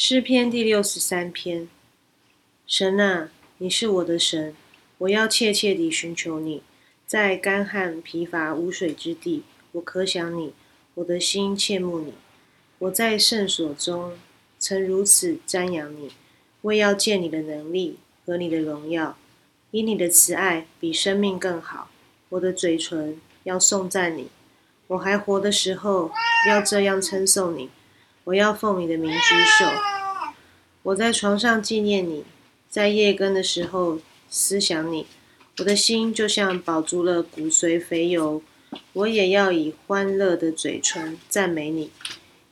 诗篇第六十三篇：神啊，你是我的神，我要切切地寻求你。在干旱疲乏无水之地，我可想你，我的心切慕你。我在圣所中曾如此瞻仰你，为要见你的能力和你的荣耀。以你的慈爱比生命更好，我的嘴唇要颂赞你。我还活的时候，要这样称颂你。我要奉你的名举手，我在床上纪念你，在夜更的时候思想你，我的心就像饱足了骨髓肥油，我也要以欢乐的嘴唇赞美你，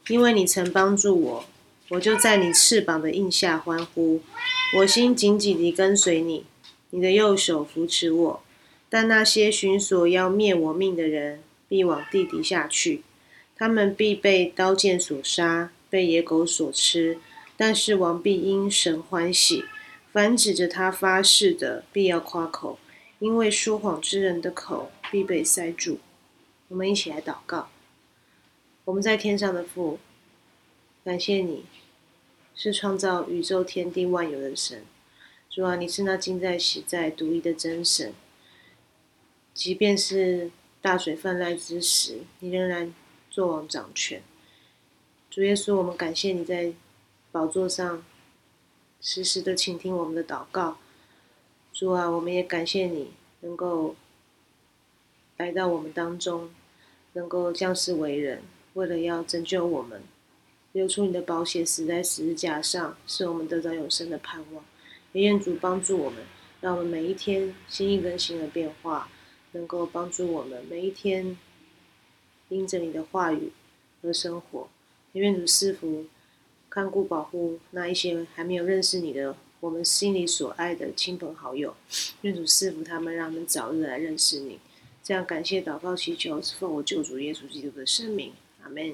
因为你曾帮助我，我就在你翅膀的印下欢呼，我心紧紧地跟随你，你的右手扶持我，但那些寻索要灭我命的人必往地底下去。他们必被刀剑所杀，被野狗所吃。但是王必因神欢喜，凡指着他发誓的，必要夸口，因为说谎之人的口必被塞住。我们一起来祷告。我们在天上的父，感谢你是创造宇宙天地万有的神。主啊，你是那近在、喜在、独一的真神。即便是大水泛滥之时，你仍然。作王掌权，主耶稣，我们感谢你在宝座上时时的倾听我们的祷告。主啊，我们也感谢你能够来到我们当中，能够降世为人，为了要拯救我们，流出你的宝血，死在十字架上，使我们得到永生的盼望。也愿主帮助我们，让我们每一天心意更新的变化，能够帮助我们每一天。因着你的话语和生活，愿主赐福、看顾、保护那一些还没有认识你的我们心里所爱的亲朋好友。愿主赐福他们，让他们早日来认识你。这样感谢祷告祈求，奉我救主耶稣基督的圣名，阿门。